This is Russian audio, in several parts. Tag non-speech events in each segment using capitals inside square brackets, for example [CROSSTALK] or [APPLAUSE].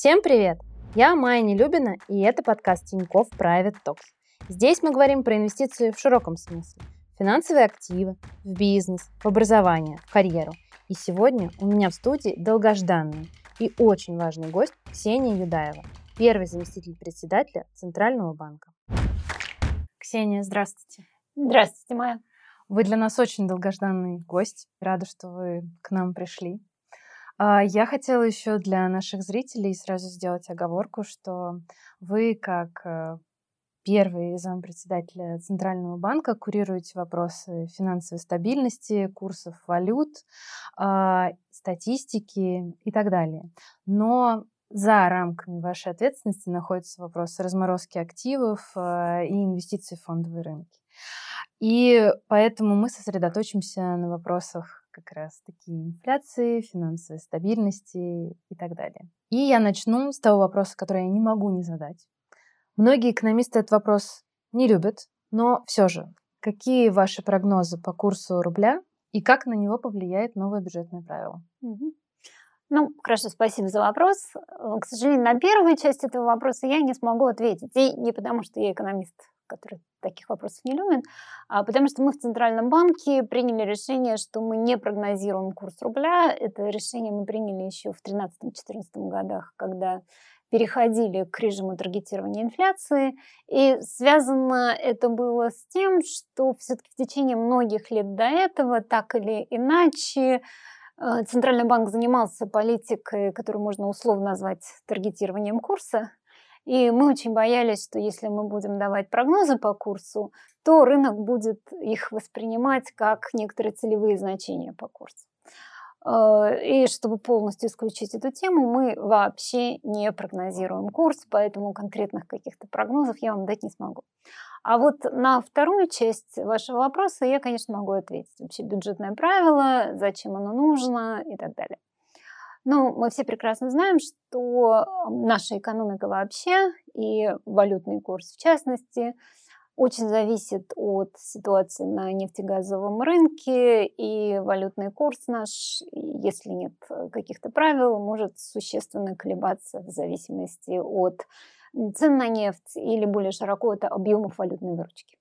Всем привет! Я Майя Нелюбина, и это подкаст Тинькофф Private Talks. Здесь мы говорим про инвестиции в широком смысле. Финансовые активы, в бизнес, в образование, в карьеру. И сегодня у меня в студии долгожданный и очень важный гость Ксения Юдаева, первый заместитель председателя Центрального банка. Ксения, здравствуйте. Здравствуйте, Майя. Вы для нас очень долгожданный гость. Рада, что вы к нам пришли. А, я хотела еще для наших зрителей сразу сделать оговорку, что вы, как э, первый зампредседателя Центрального банка, курируете вопросы финансовой стабильности, курсов валют, а, статистики и так далее. Но за рамками вашей ответственности находятся вопросы разморозки активов э, и инвестиций в фондовые рынки. И поэтому мы сосредоточимся на вопросах как раз таки инфляции, финансовой стабильности и так далее. И я начну с того вопроса, который я не могу не задать. Многие экономисты этот вопрос не любят, но все же, какие ваши прогнозы по курсу рубля и как на него повлияет новое бюджетное правило? Ну, хорошо, спасибо за вопрос. К сожалению, на первую часть этого вопроса я не смогу ответить. И не потому, что я экономист который таких вопросов не любит, а потому что мы в Центральном банке приняли решение, что мы не прогнозируем курс рубля. Это решение мы приняли еще в 2013-2014 годах, когда переходили к режиму таргетирования инфляции. И связано это было с тем, что все-таки в течение многих лет до этого, так или иначе, э, Центральный банк занимался политикой, которую можно условно назвать таргетированием курса. И мы очень боялись, что если мы будем давать прогнозы по курсу, то рынок будет их воспринимать как некоторые целевые значения по курсу. Э, и чтобы полностью исключить эту тему, мы вообще не прогнозируем курс, поэтому конкретных каких-то прогнозов я вам дать не смогу. А вот на вторую часть вашего вопроса я, конечно, могу ответить. Вообще бюджетное правило, зачем оно нужно и так далее. Ну, мы все прекрасно знаем, что наша экономика вообще и валютный курс в частности очень зависит от ситуации на нефтегазовом рынке, и валютный курс наш, если нет каких-то правил, может существенно колебаться в зависимости от цен на нефть или более широко от объемов валютной выручки.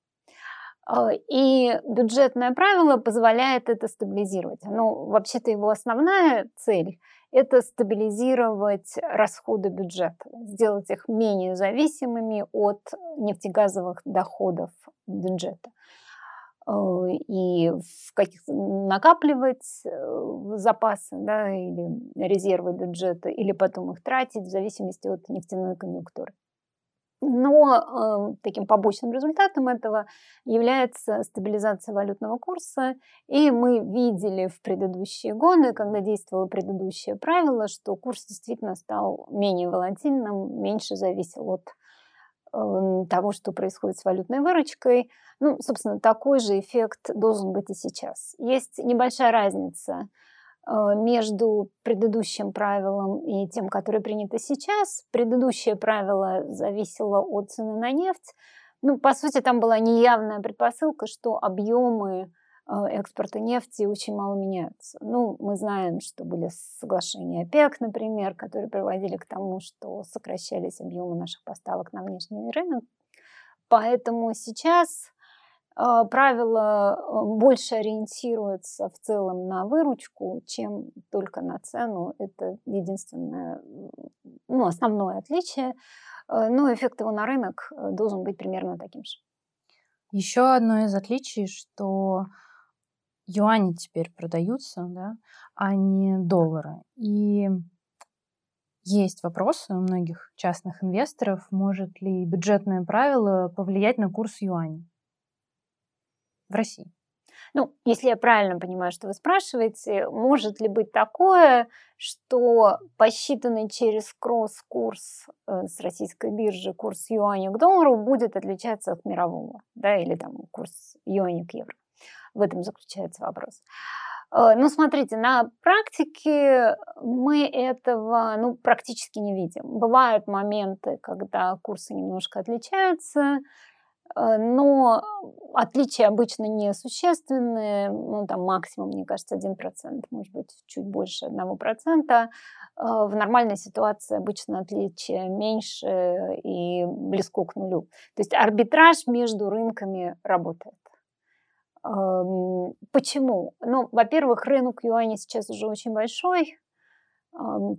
А, и бюджетное правило позволяет это стабилизировать. Но вообще-то его основная цель это стабилизировать расходы бюджета, сделать их менее зависимыми от нефтегазовых доходов бюджета э, и в каких накапливать э, запасы да, или резервы бюджета, или потом их тратить в зависимости от нефтяной конъюнктуры. Но э, таким побочным результатом этого является стабилизация валютного курса. И мы видели в предыдущие годы, когда действовало предыдущее правило, что курс действительно стал менее волатильным, меньше зависел от э, того, что происходит с валютной выручкой. Ну, собственно, такой же эффект должен быть и сейчас. Есть небольшая разница между предыдущим правилом и тем, которое принято сейчас. Предыдущее правило зависело от цены на нефть. Ну, по сути, там была неявная предпосылка, что объемы э, экспорта нефти очень мало меняются. Ну, мы знаем, что были соглашения ОПЕК, например, которые приводили к тому, что сокращались объемы наших поставок на внешний рынок. Поэтому сейчас правило а, больше ориентируется в целом на выручку, чем только на цену. Это единственное, ну, основное отличие. А, но эффект его на рынок должен быть примерно таким же. Еще одно из отличий, что юани теперь продаются, да, а не доллары. И есть вопросы у многих частных инвесторов, может ли бюджетное правило повлиять на курс юаня в России? Ну, если я правильно понимаю, что вы спрашиваете, может ли быть такое, что посчитанный через кросс-курс э, с российской биржи курс юаня к доллару будет отличаться от мирового, да, или там курс юаня к евро? В этом заключается вопрос. Э, ну, смотрите, на практике мы этого ну, практически не видим. Бывают моменты, когда курсы немножко отличаются, но отличия обычно несущественные, ну, там максимум, мне кажется, 1%, может быть, чуть больше 1%. Э, в нормальной ситуации обычно отличие меньше и близко к нулю. То есть арбитраж между рынками работает. Эм, почему? Ну, во-первых, рынок юаня сейчас уже очень большой,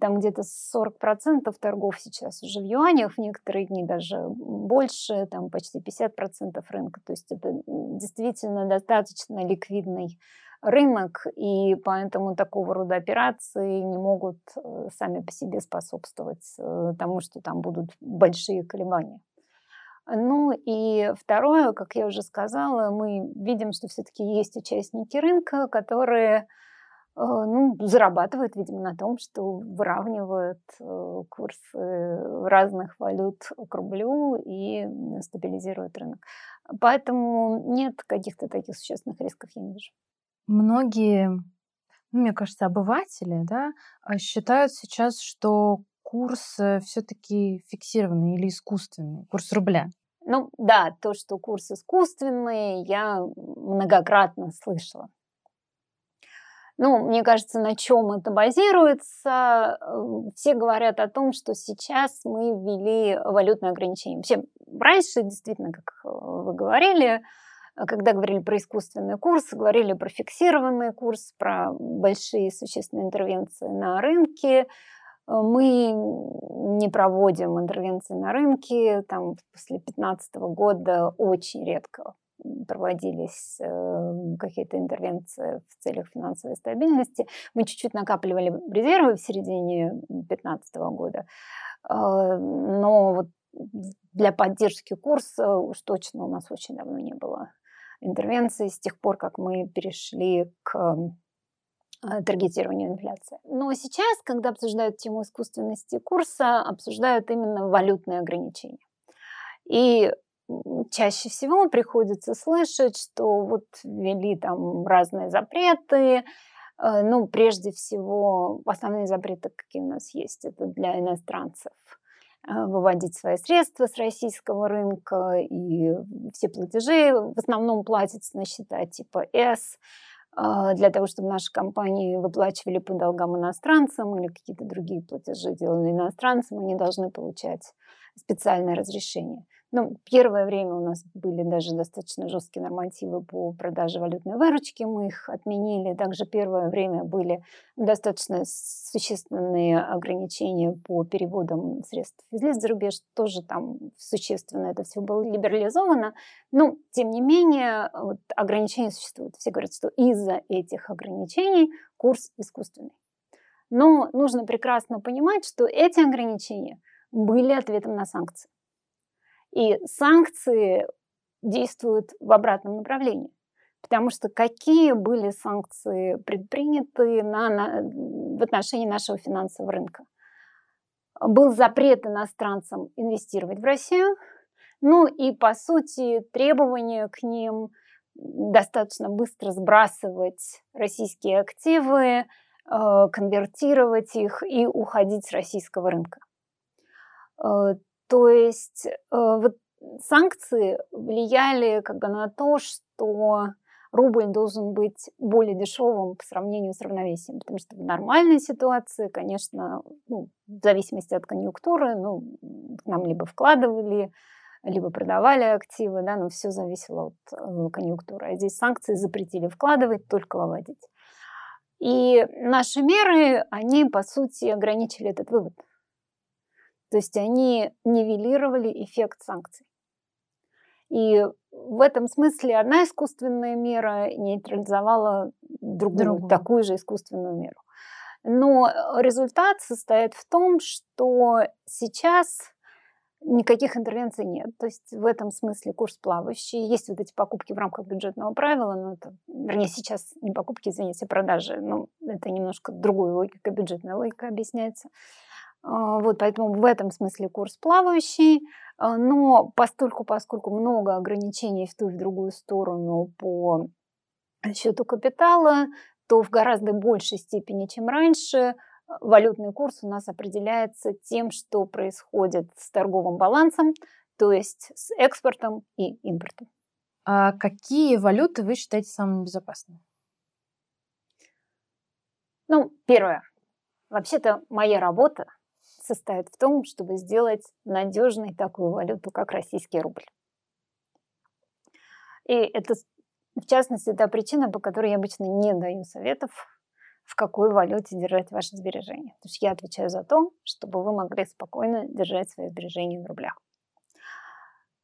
там где-то 40% торгов сейчас уже в юанях, в некоторые дни даже больше, там почти 50% рынка. То есть это действительно достаточно ликвидный рынок, и поэтому такого рода операции не могут э, сами по себе способствовать э, тому, что там будут большие колебания. Ну и второе, как я уже сказала, мы видим, что все-таки есть участники рынка, которые ну, зарабатывают, видимо, на том, что выравнивают э, курсы разных валют к рублю и стабилизируют рынок. Поэтому нет каких-то таких существенных рисков, я не вижу. Многие, ну, мне кажется, обыватели да, а, считают сейчас, что курс э, все-таки фиксированный или искусственный, курс рубля. Ну да, то, что курс искусственный, я многократно слышала. Ну, мне кажется, на чем это базируется? Э, все говорят о том, что сейчас мы ввели валютное ограничение. Вообще, раньше, действительно, как э, вы говорили, когда говорили про искусственный курс, говорили про фиксированный курс, про большие существенные интервенции на рынке. Мы не проводим интервенции на рынке. Там после 2015 года очень редко проводились э, какие-то интервенции в целях финансовой стабильности. Мы чуть-чуть накапливали резервы в середине 2015 года, э, но вот для поддержки курса уж точно у нас очень давно не было интервенции с тех пор, как мы перешли к э, таргетированию инфляции. Но сейчас, когда обсуждают тему искусственности курса, обсуждают именно валютные ограничения. И чаще всего приходится слышать, что вот ввели там разные запреты, э, ну, прежде всего, основные запреты, какие у нас есть, это для иностранцев э, выводить свои средства с российского рынка, и все платежи в основном платятся на счета типа S, э, для того, чтобы наши компании выплачивали по долгам иностранцам или какие-то другие платежи делали иностранцам, они должны получать специальное разрешение. Ну, первое время у нас были даже достаточно жесткие нормативы по продаже валютной выручки, мы их отменили. Также первое время были достаточно существенные ограничения по переводам средств из лиц за рубеж. Тоже там существенно это все было либерализовано. Но, тем не менее, вот ограничения существуют. Все говорят, что из-за этих ограничений курс искусственный. Но нужно прекрасно понимать, что эти ограничения были ответом на санкции. И санкции действуют в обратном направлении. Потому что какие были санкции предприняты на, на, в отношении нашего финансового рынка? Был запрет иностранцам инвестировать в Россию, ну и, по сути, требования к ним достаточно быстро сбрасывать российские активы, э, конвертировать их и уходить с российского рынка. То есть э, вот санкции влияли как бы на то, что рубль должен быть более дешевым по сравнению с равновесием. Потому что в нормальной ситуации, конечно, ну, в зависимости от конъюнктуры, ну, нам либо вкладывали, либо продавали активы, да, но все зависело от э, конъюнктуры. А здесь санкции запретили вкладывать, только выводить. И наши меры, они, по сути, ограничили этот вывод. То есть они нивелировали эффект санкций. И в этом смысле одна искусственная мера нейтрализовала другую, другую. такую же искусственную меру. Но результат состоит в том, что сейчас никаких интервенций нет. То есть в этом смысле курс плавающий. Есть вот эти покупки в рамках бюджетного правила, но это, вернее, сейчас не покупки, извините, а продажи. Но это немножко другой логика, бюджетная логика объясняется. А, вот, поэтому в этом смысле курс плавающий, а, но постольку, поскольку много ограничений в ту и в другую сторону по счету капитала, то в гораздо большей степени, чем раньше, валютный курс у нас определяется тем, что происходит с торговым балансом, то есть с экспортом и импортом. А какие валюты вы считаете самыми безопасными? Ну, первое. Вообще-то моя работа состоит в том, чтобы сделать надежной такую валюту, как российский рубль. И это, в частности, та причина, по которой я обычно не даю советов, в какой валюте держать ваши сбережения. То есть я отвечаю за то, чтобы вы могли спокойно держать свои сбережения в рублях.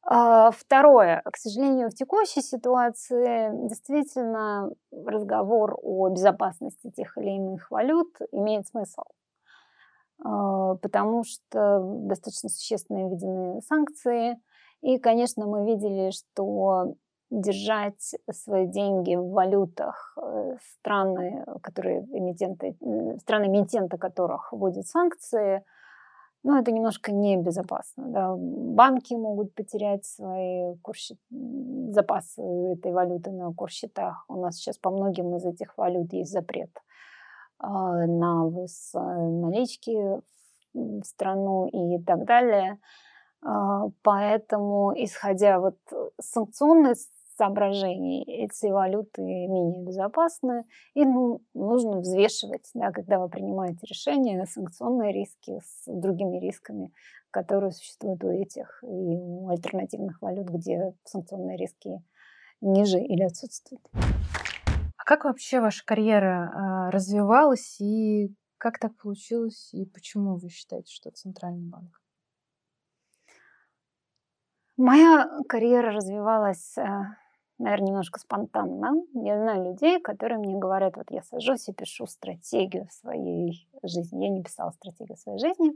А, второе. К сожалению, в текущей ситуации действительно разговор о безопасности тех или иных валют имеет смысл. А, потому что достаточно существенно введены санкции. И, конечно, мы видели, что держать свои деньги в валютах э, страны, которые эмитенты, страны эмитента которых вводят санкции – ну, это немножко небезопасно. Да. Банки могут потерять свои курс... запасы этой валюты на курсчетах. У нас сейчас по многим из этих валют есть запрет на ввоз э, налички в страну и так далее. А, поэтому, исходя вот санкционной соображений эти валюты менее безопасны, и ну, нужно взвешивать, да, когда вы принимаете решение, санкционные риски с другими рисками, которые существуют у этих и у альтернативных валют, где санкционные риски ниже или отсутствуют. А как вообще ваша карьера а, развивалась и как так получилось и почему вы считаете, что Центральный банк? Моя карьера развивалась а, наверное, немножко спонтанно. Я знаю людей, которые мне говорят, вот я сажусь и пишу стратегию в своей жизни. Я не писала стратегию в своей жизни.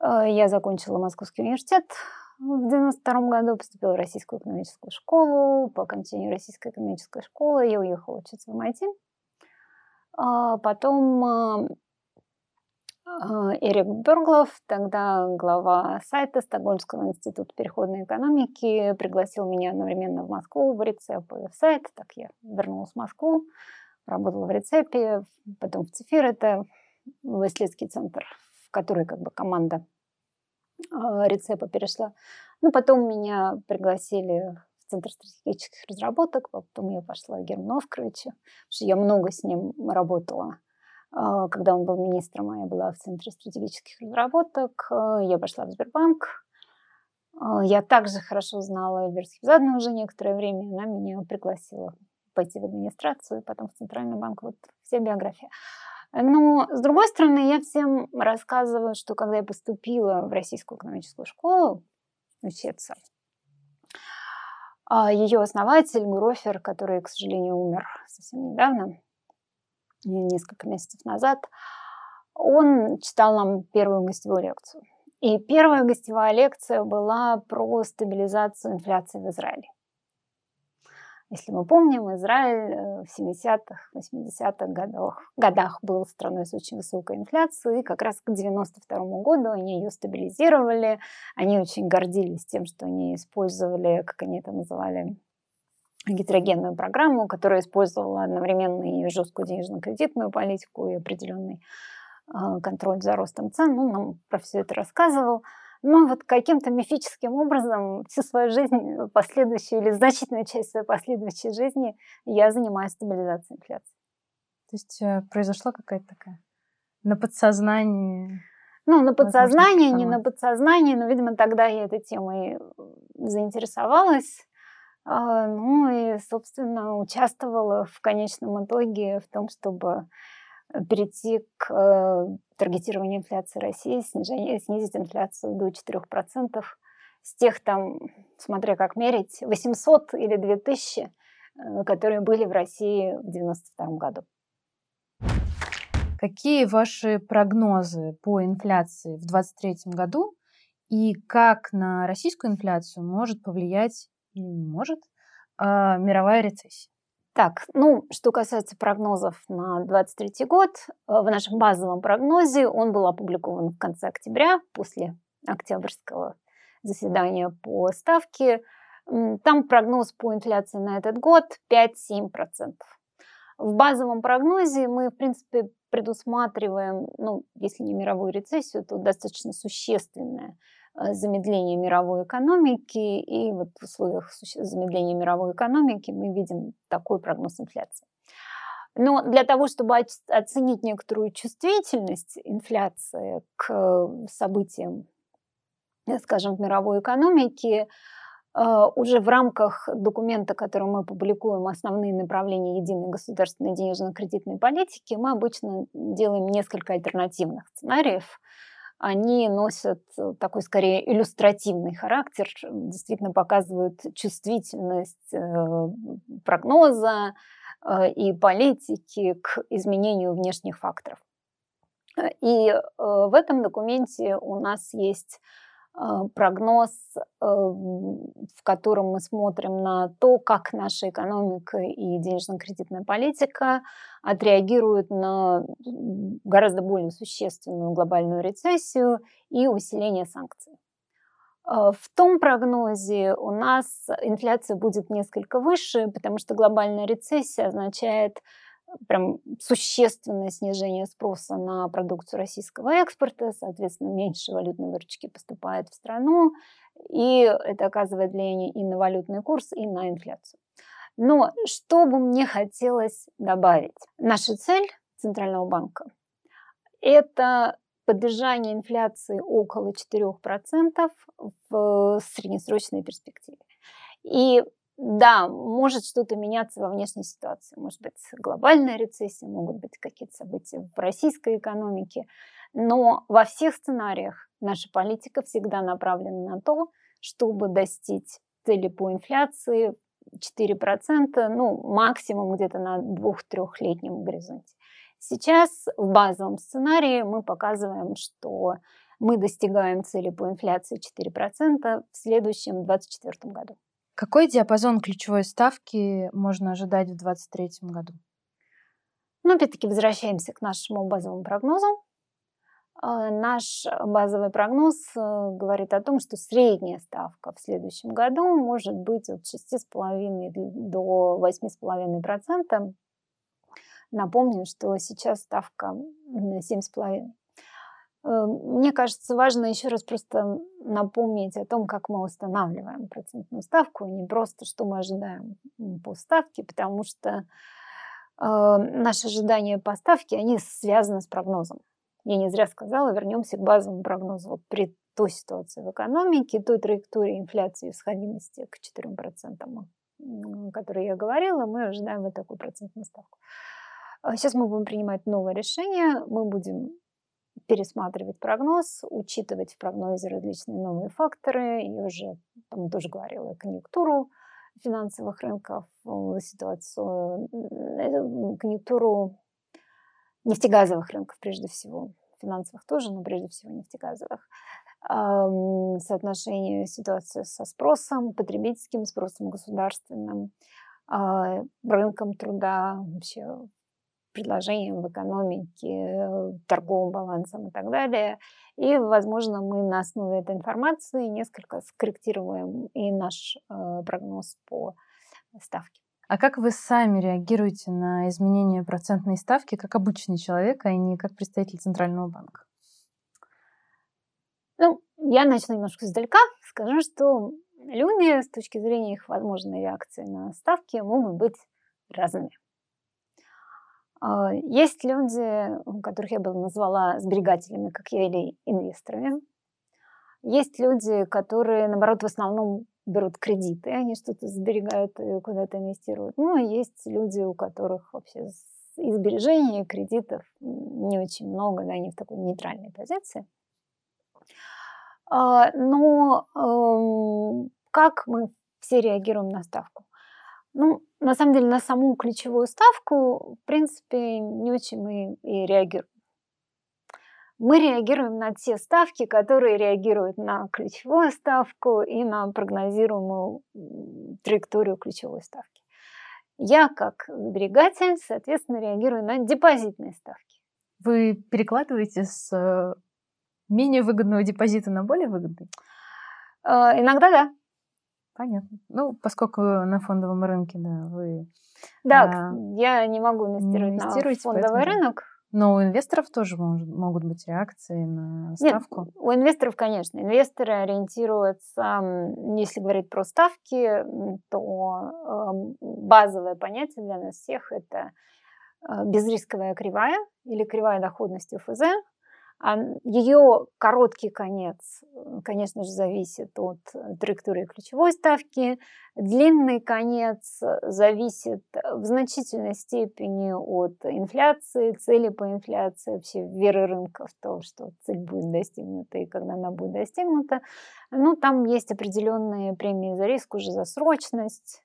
Э, я закончила Московский университет в 92 году, поступила в Российскую экономическую школу. По окончанию Российской экономической школы я уехала учиться в MIT. А потом а, Эрик Берглов, тогда глава сайта Стокгольмского института переходной экономики, пригласил меня одновременно в Москву, в Рецеп в сайт. Так я вернулась в Москву, работала в Рецепе, потом в Цифир, это в исследовательский центр, в который как бы команда а, Рецепа перешла. Ну, потом меня пригласили в Центр стратегических разработок, потом я пошла к Герману Оскаровичу, потому что я много с ним работала а, когда он был министром, а я была в Центре стратегических разработок, э, я пошла в Сбербанк. А, я также хорошо знала Эльвиру Хибзадну уже некоторое время. Она меня пригласила пойти в администрацию, потом в Центральный банк. Вот вся биография. Но, с другой стороны, я всем рассказываю, что когда я поступила в Российскую экономическую школу учиться, а, ее основатель Грофер, который, к сожалению, умер совсем недавно, несколько месяцев назад, он читал нам первую гостевую лекцию. И первая гостевая лекция была про стабилизацию инфляции в Израиле. Если мы помним, Израиль э, в 70-х, 80-х годах, годах был страной с очень высокой инфляцией, и как раз к 92 году они ее стабилизировали. Они очень гордились тем, что они использовали, как они это называли, гетерогенную программу, которая использовала одновременно и жесткую денежно-кредитную политику, и определенный а, контроль за ростом цен. Ну, нам про все это рассказывал. Но вот каким-то мифическим образом всю свою жизнь, последующую или значительную часть своей последующей жизни я занимаюсь стабилизацией инфляции. То есть э, произошла какая-то такая на подсознании ну, на подсознание, не на подсознание, но, видимо, тогда я этой темой заинтересовалась. А, ну и, собственно, участвовала в конечном итоге в том, чтобы э, перейти к э, таргетированию инфляции России, снижение, снизить инфляцию до 4%. С тех там, смотря как мерить, 800 или 2000, э, которые были в России в 1992 году. Какие ваши прогнозы по инфляции в 2023 году и как на российскую инфляцию может повлиять не может а, мировая рецессия. Так, ну, что касается прогнозов на 2023 год, э, в нашем базовом прогнозе он был опубликован в конце октября, после октябрьского заседания по ставке. Там прогноз по инфляции на этот год 5-7%. В базовом прогнозе мы, в принципе, предусматриваем, ну, если не мировую рецессию, то достаточно существенное замедления мировой экономики, и вот в условиях замедления мировой экономики мы видим такой прогноз инфляции. Но для того, чтобы оценить некоторую чувствительность инфляции к событиям, скажем, в мировой экономике, э, уже в рамках документа, который мы публикуем, основные направления единой государственной денежно-кредитной политики, мы обычно делаем несколько альтернативных сценариев. Они носят такой скорее иллюстративный характер, действительно показывают чувствительность э, прогноза, Э, и политики к изменению внешних факторов. Э, и э, в этом документе у нас есть прогноз, в котором мы смотрим на то, как наша экономика и денежно-кредитная политика отреагируют на гораздо более существенную глобальную рецессию и усиление санкций. А, в том прогнозе у нас инфляция будет несколько выше, потому что глобальная рецессия означает э, прям существенное снижение спроса на продукцию российского экспорта, соответственно, меньше валютной выручки поступает в страну, и это оказывает влияние и на валютный курс, и на инфляцию. Но что бы мне хотелось добавить? Наша цель Центрального банка – это поддержание инфляции около 4% в среднесрочной перспективе. И да, может что-то меняться во внешней ситуации. Может быть, глобальная рецессия, могут быть какие-то события в российской экономике. Но во всех сценариях наша политика всегда направлена на то, чтобы достичь цели по инфляции 4%, ну, максимум где-то на двух-трехлетнем горизонте. Сейчас в базовом сценарии мы показываем, что мы достигаем цели по инфляции 4% в следующем 2024 году. Какой диапазон ключевой ставки можно ожидать в 2023 году? Ну, опять-таки, возвращаемся к нашему базовому прогнозу. А, наш базовый прогноз э, говорит о том, что средняя ставка в следующем году может быть от 6,5 до 8,5%. Напомню, что сейчас ставка на 7,5. Э, мне кажется, важно еще раз просто напомнить о том, как мы устанавливаем процентную ставку, не просто, что мы ожидаем по ставке, потому что э, наши ожидания по ставке, они связаны с прогнозом. Я не зря сказала, вернемся к базовому прогнозу. Вот при той ситуации в экономике, той траектории инфляции и сходимости к 4%, о которой я говорила, мы ожидаем вот такую процентную ставку. Сейчас а мы будем принимать новое решение, мы будем пересматривать прогноз, учитывать в прогнозе различные новые факторы. Я уже там тоже говорила конъюнктуру финансовых рынков, э, ситуацию, э, конъюнктуру нефтегазовых рынков прежде всего, финансовых тоже, но прежде всего нефтегазовых, соотношение ситуации со спросом, потребительским спросом государственным, а, рынком труда, вообще предложением в экономике, торговым балансом и так далее. И, возможно, мы на основе этой информации несколько скорректируем и наш э, прогноз по ставке. А как вы сами реагируете на изменение процентной ставки как обычный человек, а не как представитель Центрального банка? Ну, я начну немножко издалека. Скажу, что люди с точки зрения их возможной реакции на ставки могут быть разными. А, есть люди, которых я бы назвала сберегателями, как я, или инвесторами. Есть люди, которые, наоборот, в основном берут кредиты, они что-то сберегают и куда-то инвестируют. Ну, и есть люди, у которых вообще и и кредитов не очень много, да, они в такой нейтральной позиции. А, но эм, как мы все реагируем на ставку? Ну, на самом деле, на саму ключевую ставку, в принципе, не очень мы и реагируем. Мы реагируем на те ставки, которые реагируют на ключевую ставку и на прогнозируемую траекторию ключевой ставки. Я, как сберегатель, соответственно, реагирую на депозитные ставки. Вы перекладываете с э, менее выгодного депозита на более выгодный? Э, иногда да. Понятно. Ну, поскольку на фондовом рынке, да, вы... Да, а, я не могу инвестировать на фондовый поэтому... рынок, Но у инвесторов тоже может, могут быть реакции на ставку. Нет, у инвесторов, конечно. Инвесторы ориентируются, если говорить про ставки, то базовое понятие для нас всех это э, безрисковая кривая или кривая доходности УФЗ. А Ее короткий конец, э, конечно же, зависит от э, траектории ключевой ставки. Длинный конец э, зависит в значительной степени от инфляции, цели по инфляции, вообще веры рынка в то, что цель будет достигнута и когда она будет достигнута. Ну, там есть определенные премии за риск, уже за срочность,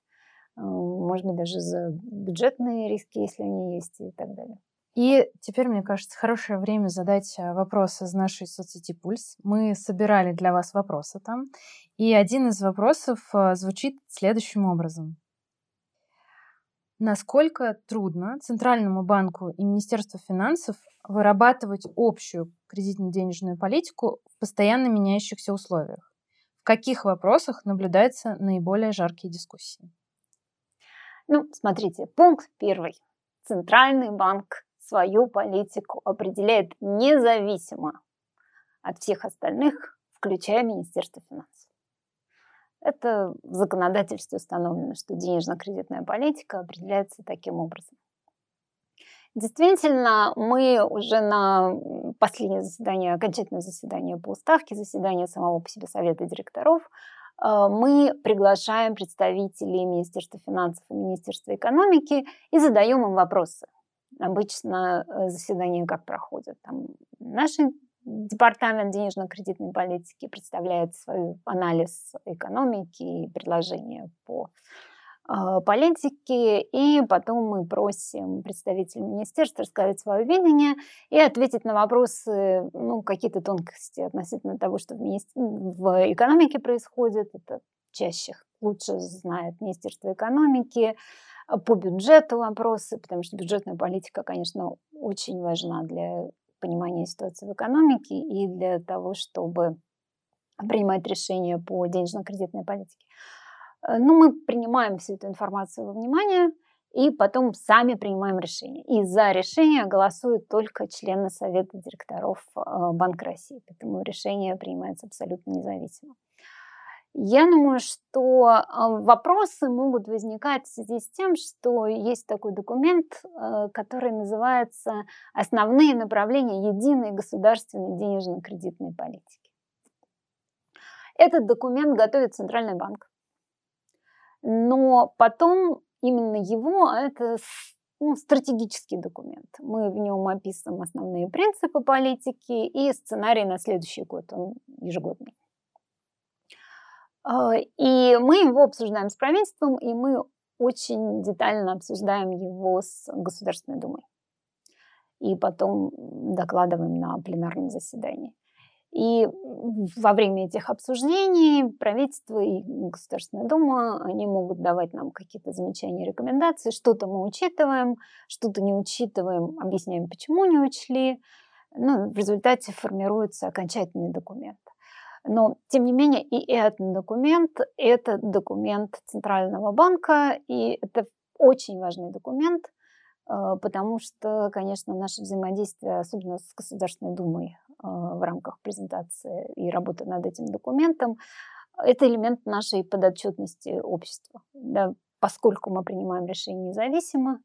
может быть, даже за бюджетные риски, если они есть и так далее. И теперь, мне кажется, хорошее время задать э, вопрос из нашей соцсети «Пульс». Мы собирали для вас вопросы там. И один из вопросов э, звучит следующим образом. Насколько трудно Центральному банку и Министерству финансов вырабатывать общую кредитно-денежную политику в постоянно меняющихся условиях? В каких вопросах наблюдаются наиболее жаркие дискуссии? Ну, смотрите, пункт первый. Центральный банк свою политику определяет независимо от всех остальных, включая Министерство финансов. Это в законодательстве установлено, что денежно-кредитная политика определяется таким образом. Действительно, мы уже на последнее заседание, окончательное заседание по уставке, заседание самого по себе совета директоров, э, мы приглашаем представителей Министерства финансов и Министерства экономики и задаем им вопросы. Обычно э, заседания как проходят? Там наш департамент денежно-кредитной политики представляет свой анализ экономики и предложения по а, политики, и потом мы просим представителей министерства рассказать свое видение и ответить на вопросы, ну, какие-то тонкости относительно того, что в, министер... в экономике происходит. Это чаще лучше знает Министерство экономики, по бюджету вопросы, потому что бюджетная политика, конечно, очень важна для понимания ситуации в экономике и для того, чтобы принимать решения по денежно-кредитной политике. Э, ну, мы принимаем всю эту информацию во внимание и потом сами принимаем решение. И за решение голосуют только члены Совета директоров э, Банка России, поэтому решение принимается абсолютно независимо. Я думаю, что а, вопросы могут возникать в связи с тем, что есть такой документ, э, который называется «Основные направления единой государственной денежно-кредитной политики». Этот документ готовит Центральный банк. Но потом именно его, а это ну, стратегический документ. Мы в нем описываем основные принципы политики и сценарий на следующий год, он ежегодный. А, и мы его обсуждаем с правительством, и мы очень детально обсуждаем его с Государственной Думой. И потом докладываем на пленарном заседании. И во время этих обсуждений правительство и Государственная Дума, они могут давать нам какие-то замечания, рекомендации. Что-то мы учитываем, что-то не учитываем, объясняем, почему не учли. Ну, в результате формируется окончательный документ. Но, тем не менее, и этот документ – это документ Центрального банка, и это очень важный документ, э, потому что, конечно, наше взаимодействие, особенно с Государственной Думой э, в рамках презентации и работы над этим документом, это элемент нашей подотчетности общества. Да, поскольку мы принимаем решения независимо,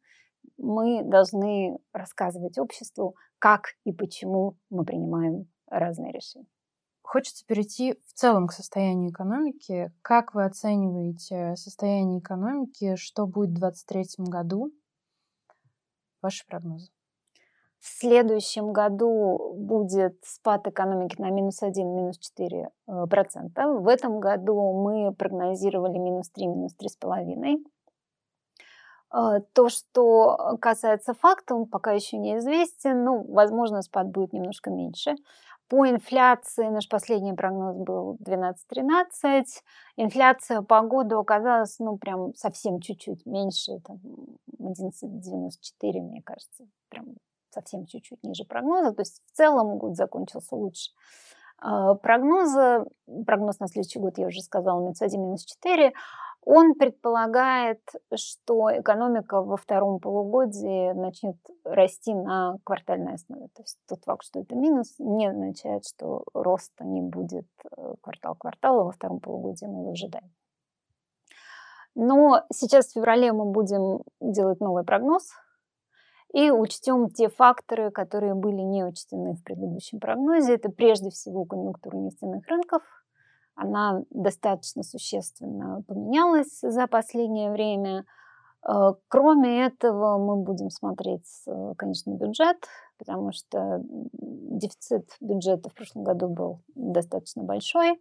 мы должны рассказывать обществу, как и почему мы принимаем разные решения. Хочется перейти в целом к состоянию экономики. Как вы оцениваете состояние экономики? Что будет в 2023 году? Ваши прогнозы. В следующем году будет спад экономики на минус 1, минус 4 э, процента. В этом году мы прогнозировали минус 3, минус 3,5. Э, то, что касается факта, он пока еще неизвестен. Ну, возможно, спад будет немножко меньше. По инфляции наш последний прогноз был 12-13. Инфляция по году оказалась, ну, прям совсем чуть-чуть меньше, там, 11,94, мне кажется, прям совсем чуть-чуть ниже прогноза. То есть в целом год закончился лучше. А, прогнозы, прогноз на следующий год, я уже сказала, минус 1, минус 4. Он предполагает, что экономика во втором полугодии начнет расти на квартальной основе. То есть тот факт, что это минус, не означает, что роста не будет э, квартал квартала во втором полугодии мы его ожидаем. Но сейчас в феврале мы будем делать новый прогноз и учтем те факторы, которые были не учтены в предыдущем прогнозе. Это прежде всего конъюнктура нефтяных рынков. Она достаточно существенно поменялась за последнее время. Э, кроме этого, мы будем смотреть, э, конечно, бюджет, потому что дефицит бюджета в прошлом году был достаточно большой.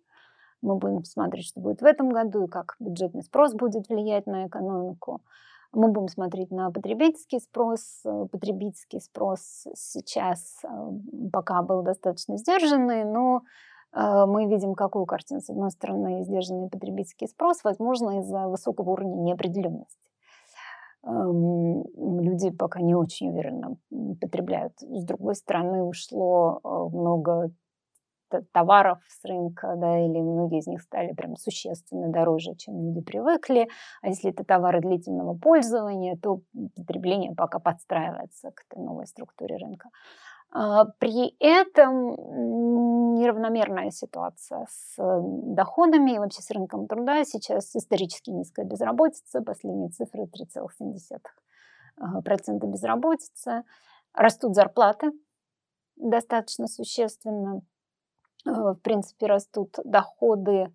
Мы будем смотреть, что будет в этом году и как бюджетный спрос будет влиять на экономику. Мы будем смотреть на потребительский спрос. Э, потребительский спрос сейчас пока был достаточно сдержанный, но мы видим какую картину. С одной стороны, сдержанный потребительский спрос, возможно, из-за высокого уровня неопределенности. Эм, люди пока не очень уверенно потребляют. С другой стороны, ушло много товаров с рынка, да, или многие из них стали прям существенно дороже, чем люди привыкли. А если это товары длительного пользования, то потребление пока подстраивается к этой новой структуре рынка. А, при этом неравномерная ситуация с доходами и вообще с рынком труда. Сейчас исторически низкая безработица, последние цифры 3,7% безработицы. Растут зарплаты достаточно существенно. Э, в принципе, растут доходы а,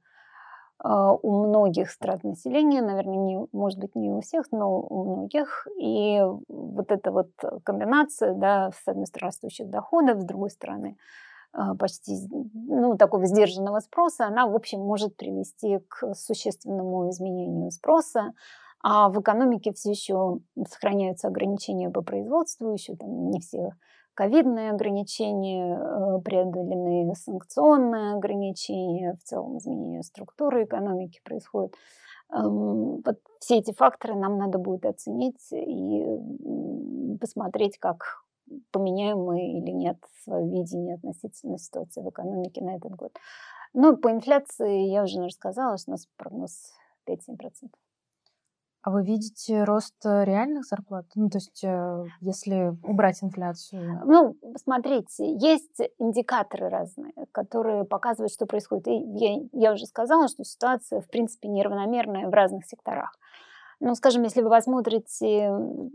у многих страт населения, наверное, не, может быть, не у всех, но у многих. И вот эта вот комбинация, да, с одной стороны, растущих доходов, с другой стороны, а, почти ну, такого сдержанного спроса, она, в общем, может привести к существенному изменению спроса. А в экономике все еще сохраняются ограничения по производству, еще там не все ковидные ограничения э, преодолены, санкционные ограничения, в целом изменение структуры экономики происходит. Эм, вот все эти факторы нам надо будет оценить и посмотреть, как поменяем мы или нет свое видение относительно ситуации в экономике на этот год. Ну, по инфляции я уже рассказала, что у нас прогноз 5-7%. А вы видите рост э, реальных зарплат? Ну, то есть, э, если убрать инфляцию? Ну, смотрите, есть индикаторы разные, которые показывают, что происходит. И я, я уже сказала, что ситуация, в принципе, неравномерная в разных секторах. Ну, скажем, если вы посмотрите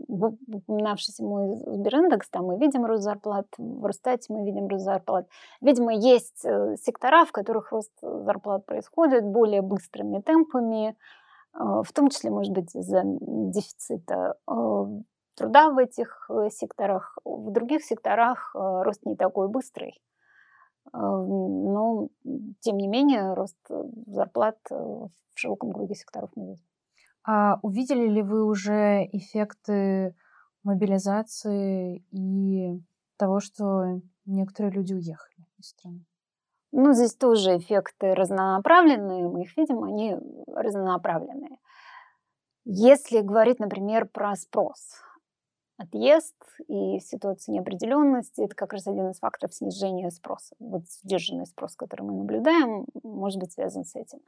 упоминавшийся мой Сбериндекс, там мы видим рост зарплат, в Росстате мы видим рост зарплат. Видимо, есть э, сектора, в которых рост зарплат происходит более быстрыми темпами, в том числе, может быть, из-за дефицита а, труда в этих э, секторах. В других секторах а, рост не такой быстрый. Но, тем не менее, рост зарплат э, в широком круге секторов мы видим. А увидели ли вы уже эффекты мобилизации и того, что некоторые люди уехали из страны? Ну, здесь тоже эффекты разнонаправленные, мы их видим, они разнонаправленные. Если говорить, например, про спрос, отъезд и ситуация неопределенности, это как раз один из факторов снижения спроса. Вот сдержанный спрос, который мы наблюдаем, может быть связан с этим.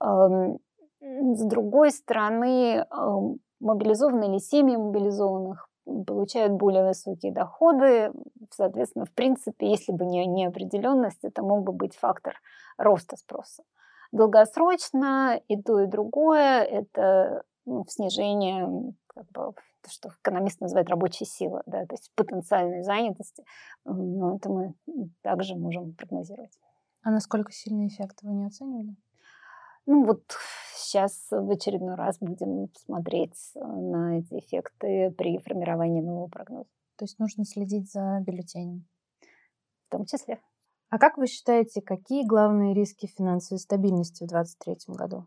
Эм, с другой стороны, эм, мобилизованные или семьи мобилизованных получают более высокие доходы. Соответственно, в принципе, если бы не неопределенность, это мог бы быть фактор роста спроса. Долгосрочно и то, и другое – это ну, снижение, как бы, то, что экономист называет рабочей силы, да, то есть потенциальной занятости. Но это мы также можем прогнозировать. А насколько сильный эффект вы не оценивали? Ну вот сейчас в очередной раз будем смотреть э, на эти эффекты при формировании нового прогноза. То есть нужно следить за бюллетенем? В том числе. А как вы считаете, какие главные риски финансовой стабильности в 2023 году?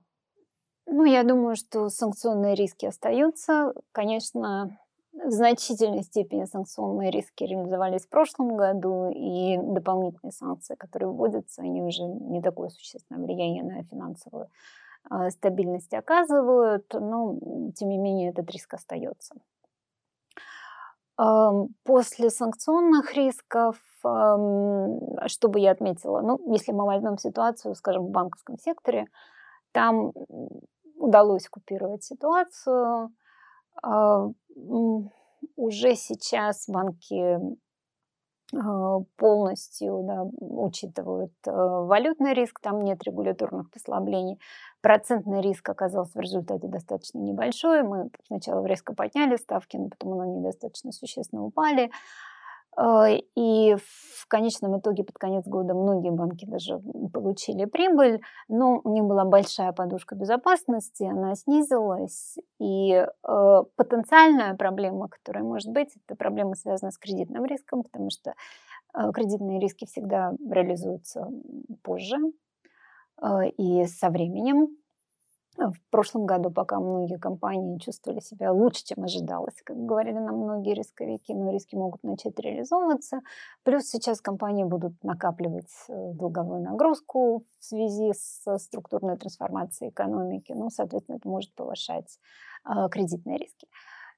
Ну, я думаю, что санкционные риски остаются. Конечно, в значительной степени санкционные риски реализовались в прошлом году, и дополнительные санкции, которые вводятся, они уже не такое существенное влияние на финансовую э, стабильность оказывают, но, тем не менее, этот риск остается. После санкционных рисков, что бы я отметила, ну, если мы возьмем ситуацию, скажем, в банковском секторе, там удалось купировать ситуацию. Уже сейчас банки а, полностью да, учитывают э, валютный риск, там нет регуляторных послаблений. Процентный риск оказался в результате достаточно небольшой. Мы сначала резко подняли ставки, но потом они достаточно существенно упали. А, и в конечном итоге под конец года многие банки даже получили прибыль, но у них была большая подушка безопасности, она снизилась, и э, потенциальная проблема, которая может быть, это проблема, связанная с кредитным риском, потому что э, кредитные риски всегда реализуются позже э, и со временем. В прошлом году, пока многие компании чувствовали себя лучше, чем ожидалось, как говорили нам многие рисковики, но риски могут начать реализовываться. Плюс сейчас компании будут накапливать э, долговую нагрузку в связи с структурной трансформацией экономики. Ну, соответственно, это может повышать э, кредитные риски.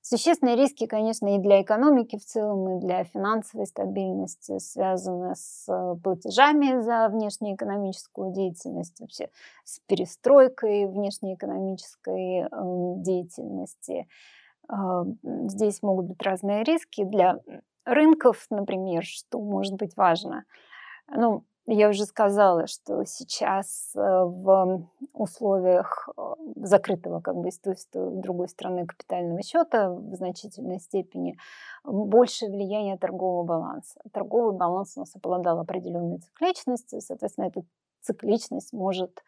Существенные риски, конечно, и для экономики в целом, и для финансовой стабильности связаны с э, платежами за внешнеэкономическую деятельность, вообще с перестройкой внешнеэкономической эм, деятельности. А, здесь могут быть разные риски для рынков, например, что может быть важно. Ну, я уже сказала, что сейчас э, в условиях э, закрытого как бы с другой стороны капитального счета в значительной степени большее влияние торгового баланса. Торговый баланс у нас обладал определенной цикличностью, соответственно, эта цикличность может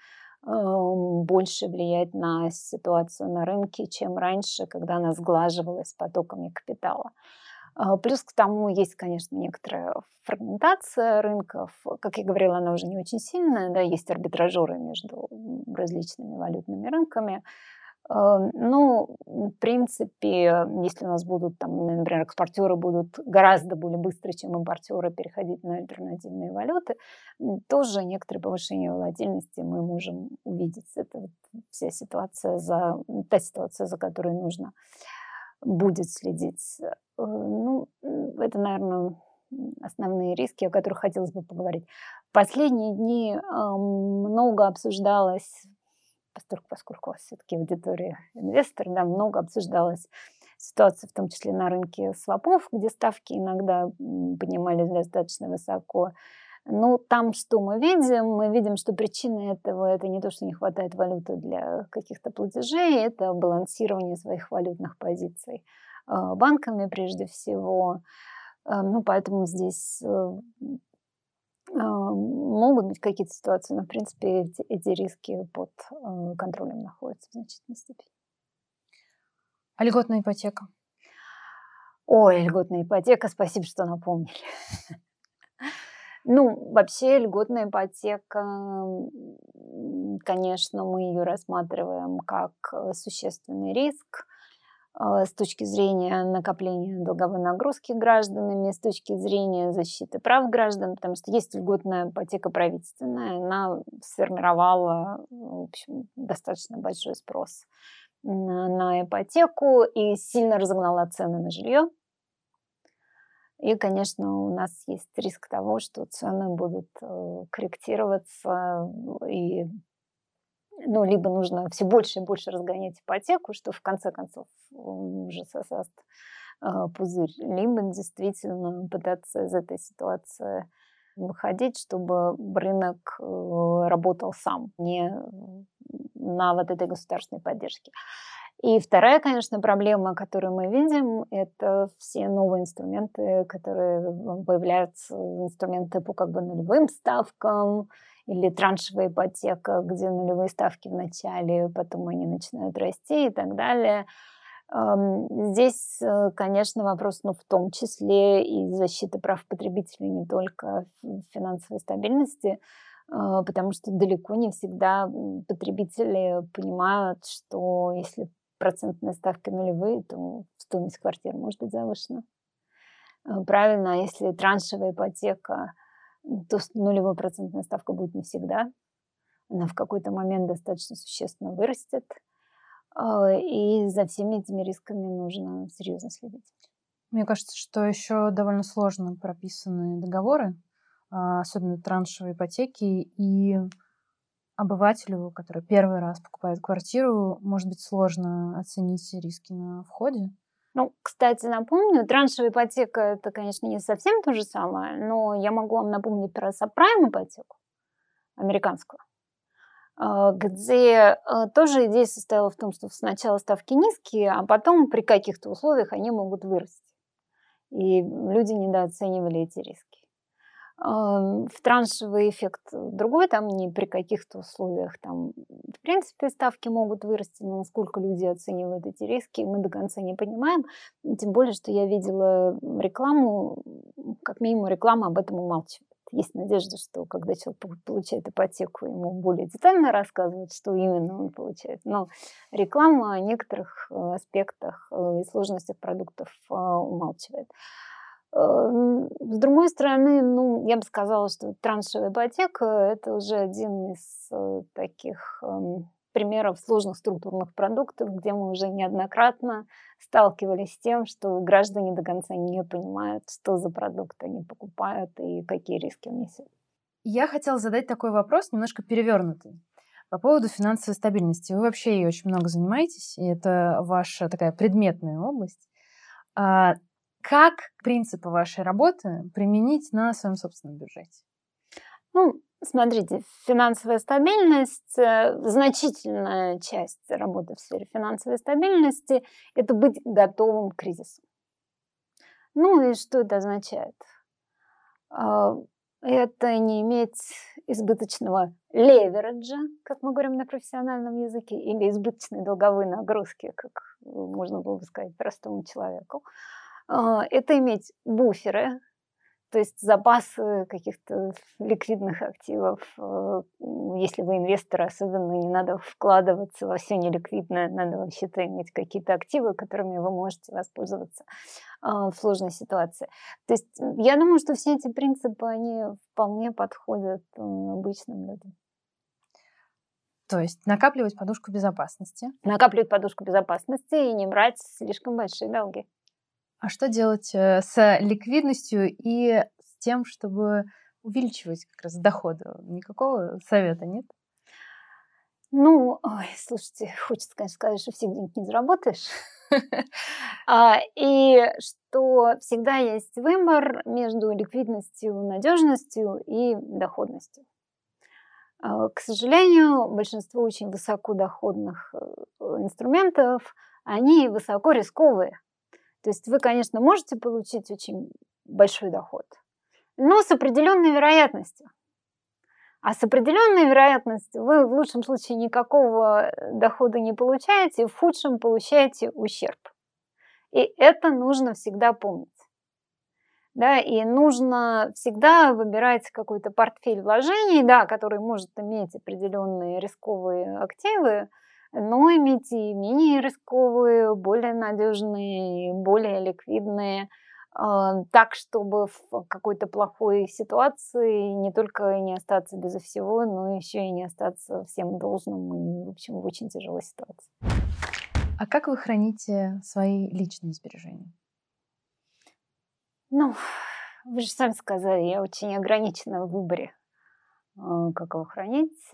эм, больше влиять на ситуацию на рынке, чем раньше, когда она сглаживалась потоками капитала. А, плюс к тому есть, конечно, некоторая фрагментация рынков. Как я говорила, она уже не очень сильная. Да, есть арбитражеры между различными валютными рынками. А, ну, в принципе, если у нас будут, там, например, экспортеры будут гораздо более быстро, чем импортеры, переходить на альтернативные валюты, тоже некоторое повышение волатильности мы можем увидеть. Это вся ситуация, за, та ситуация, за которой нужно будет следить. Э, ну, это, наверное, основные риски, о которых хотелось бы поговорить. Последние дни много обсуждалось, поскольку, поскольку все-таки аудитория инвестор, да, много обсуждалась ситуация, в том числе на рынке свопов, где ставки иногда поднимались достаточно высоко. Ну, там что мы видим? Мы видим, что причина этого – это не то, что не хватает валюты для каких-то платежей, это балансирование своих валютных позиций а, банками прежде всего. А, ну, поэтому здесь э, а, могут быть какие-то ситуации, но, в принципе, эти, эти риски под э, контролем находятся в значительной степени. А льготная ипотека? Ой, льготная ипотека, спасибо, что напомнили. [LAUGHS] Ну, вообще льготная ипотека, конечно, мы ее рассматриваем как э, существенный риск э, с точки зрения накопления долговой нагрузки гражданами, с точки зрения защиты прав граждан, потому что есть льготная ипотека правительственная, она сформировала в общем, достаточно большой спрос на, на ипотеку и сильно разогнала цены на жилье. И, конечно, у нас есть риск того, что цены будут э, корректироваться, и ну, либо нужно все больше и больше разгонять ипотеку, что в конце концов уже создаст э, пузырь, либо действительно пытаться из этой ситуации выходить, чтобы рынок э, работал сам, не на вот этой государственной поддержке. И вторая, конечно, проблема, которую мы видим, это все новые инструменты, которые появляются, инструменты по как бы нулевым ставкам, или траншевая ипотека, где нулевые ставки в начале, потом они начинают расти и так далее. Здесь, э, конечно, вопрос, ну, в том числе и защиты прав потребителей, не только финансовой стабильности, а, потому что далеко не всегда потребители понимают, что если процентные ставки нулевые, то стоимость квартиры может быть завышена. Э, правильно, если траншевая ипотека, то нулевая процентная ставка будет не всегда. Она в какой-то момент достаточно существенно вырастет. Э, и за всеми этими рисками нужно серьезно следить. Мне кажется, что еще довольно сложно прописаны договоры, а, особенно траншевые ипотеки, и обывателю, который первый раз покупает квартиру, может быть сложно оценить риски на входе? Ну, кстати, напомню, траншевая ипотека – это, конечно, не совсем то же самое, но я могу вам напомнить про сабпрайм ипотеку американскую, а, где а, тоже идея состояла в том, что сначала ставки низкие, а потом при каких-то условиях они могут вырасти. И люди недооценивали эти риски. В траншевый эффект другой, там не при каких-то условиях. Там, в принципе, ставки могут вырасти, но насколько люди оценивают эти риски, мы до конца не понимаем. Тем более, что я видела рекламу, как минимум реклама об этом умалчивает. Есть надежда, что когда человек получает ипотеку, ему более детально рассказывают, что именно он получает. Но реклама о некоторых э, аспектах э, и сложностях продуктов э, умалчивает. Эм, с другой стороны, ну, я бы сказала, что траншевая ипотека – это уже один из э, таких эм, примеров сложных структурных продуктов, где мы уже неоднократно сталкивались с тем, что граждане до конца не понимают, что за продукт они покупают и какие риски он несет. Я хотела задать такой вопрос, немножко перевернутый. По поводу финансовой стабильности. Вы вообще ей очень много занимаетесь, и это ваша такая предметная область. Как принципы вашей работы применить на своем собственном бюджете? Ну, смотрите, финансовая стабильность, э, значительная часть работы в сфере финансовой стабильности – это быть готовым к кризису. Ну и что это означает? А, это не иметь избыточного левериджа, как мы говорим на профессиональном языке, или избыточной долговой нагрузки, как можно было бы сказать простому человеку. А, это иметь буферы, то есть запасы каких-то ликвидных активов. Э, если вы инвестор, особенно не надо вкладываться во все неликвидное, надо вообще-то иметь какие-то активы, которыми вы можете воспользоваться а, в сложной ситуации. То есть я думаю, что все эти принципы, они вполне подходят обычным людям. То есть накапливать подушку безопасности. Накапливать подушку безопасности и не брать слишком большие долги. А что делать э, с ликвидностью и с тем, чтобы увеличивать как раз доходы? Никакого совета нет? Ну, ой, слушайте, [LAUGHS] хочется, конечно, сказать, что все деньги не заработаешь. [LAUGHS] А, и что всегда есть выбор между ликвидностью, надежностью и доходностью. А, к сожалению, большинство очень высокодоходных э, инструментов, они высоко рисковые. То есть вы, конечно, можете получить очень большой доход, но с определенной вероятностью. А с определенной вероятностью вы в лучшем случае никакого э, дохода не получаете, в худшем получаете ущерб. И это нужно всегда помнить. Да, и нужно всегда выбирать какой-то портфель вложений, да, который может иметь определенные рисковые активы, но иметь и менее рисковые, более надежные, более ликвидные, а, так, чтобы в какой-то плохой ситуации не только не остаться безо всего, но еще и не остаться всем должным и, в общем, в очень тяжелой ситуации. А как вы храните свои личные сбережения? Ну, вы же сами сказали, я очень ограничена в выборе, а, как его хранить.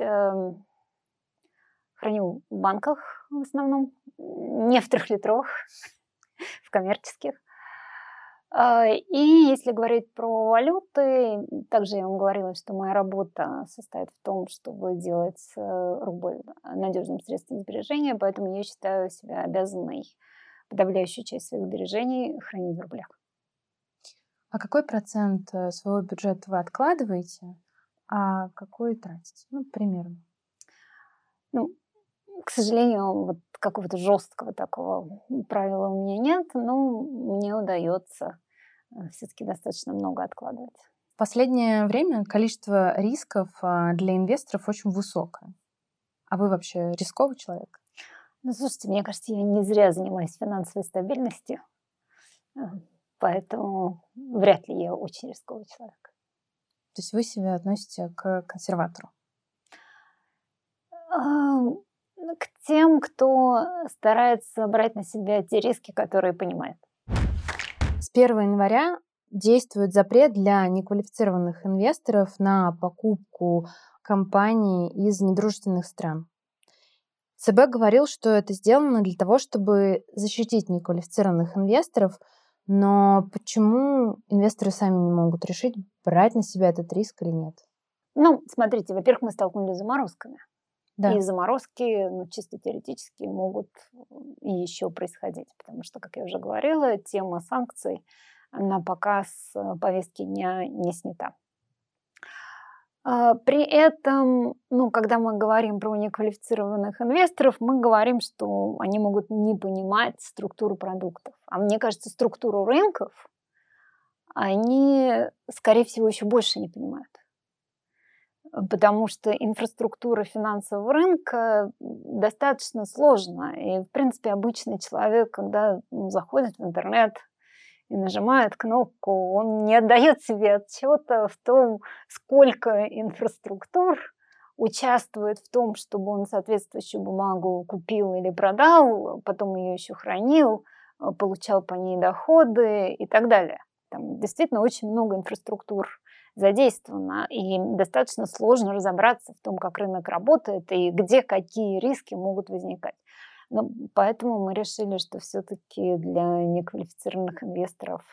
Храню в банках в основном, не в трехлитровых, [LAUGHS] в коммерческих. А, и если говорить про валюты, также я вам говорила, что моя работа состоит в том, чтобы делать э, рубль надежным средством сбережения, поэтому я считаю себя обязанной подавляющую часть своих сбережений хранить в рублях. А какой процент э, своего бюджета вы откладываете, а какой тратите? Ну, примерно. Ну, к сожалению, вот какого-то жесткого такого правила у меня нет, но мне удается э, все-таки достаточно много откладывать. В последнее время количество рисков а, для инвесторов очень высокое. А вы вообще рисковый человек? Ну, слушайте, мне кажется, я не зря занимаюсь финансовой стабильностью, э, поэтому вряд ли я очень рисковый человек. То есть вы себя относите к консерватору? К тем, кто старается брать на себя те риски, которые понимает. С 1 января действует запрет для неквалифицированных инвесторов на покупку компании из недружественных стран. ЦБ говорил, что это сделано для того, чтобы защитить неквалифицированных инвесторов, но почему инвесторы сами не могут решить, брать на себя этот риск или нет? Ну, смотрите, во-первых, мы столкнулись с заморозками. Да. И заморозки, ну, чисто теоретически, могут еще происходить, потому что, как я уже говорила, тема санкций, она пока с повестки дня не снята. А, при этом, ну, когда мы говорим про неквалифицированных инвесторов, мы говорим, что они могут не понимать структуру продуктов. А мне кажется, структуру рынков они, скорее всего, еще больше не понимают. Потому что инфраструктура финансового рынка достаточно сложна. И, в принципе, обычный человек, когда заходит в интернет, и нажимает кнопку, он не отдает себе отчета в том, сколько инфраструктур участвует в том, чтобы он соответствующую бумагу купил или продал, потом ее еще хранил, э, получал по ней доходы и так далее. Там действительно очень много инфраструктур задействовано, и достаточно сложно разобраться в том, как рынок работает и где какие риски могут возникать. Ну, поэтому мы решили, что все-таки для неквалифицированных инвесторов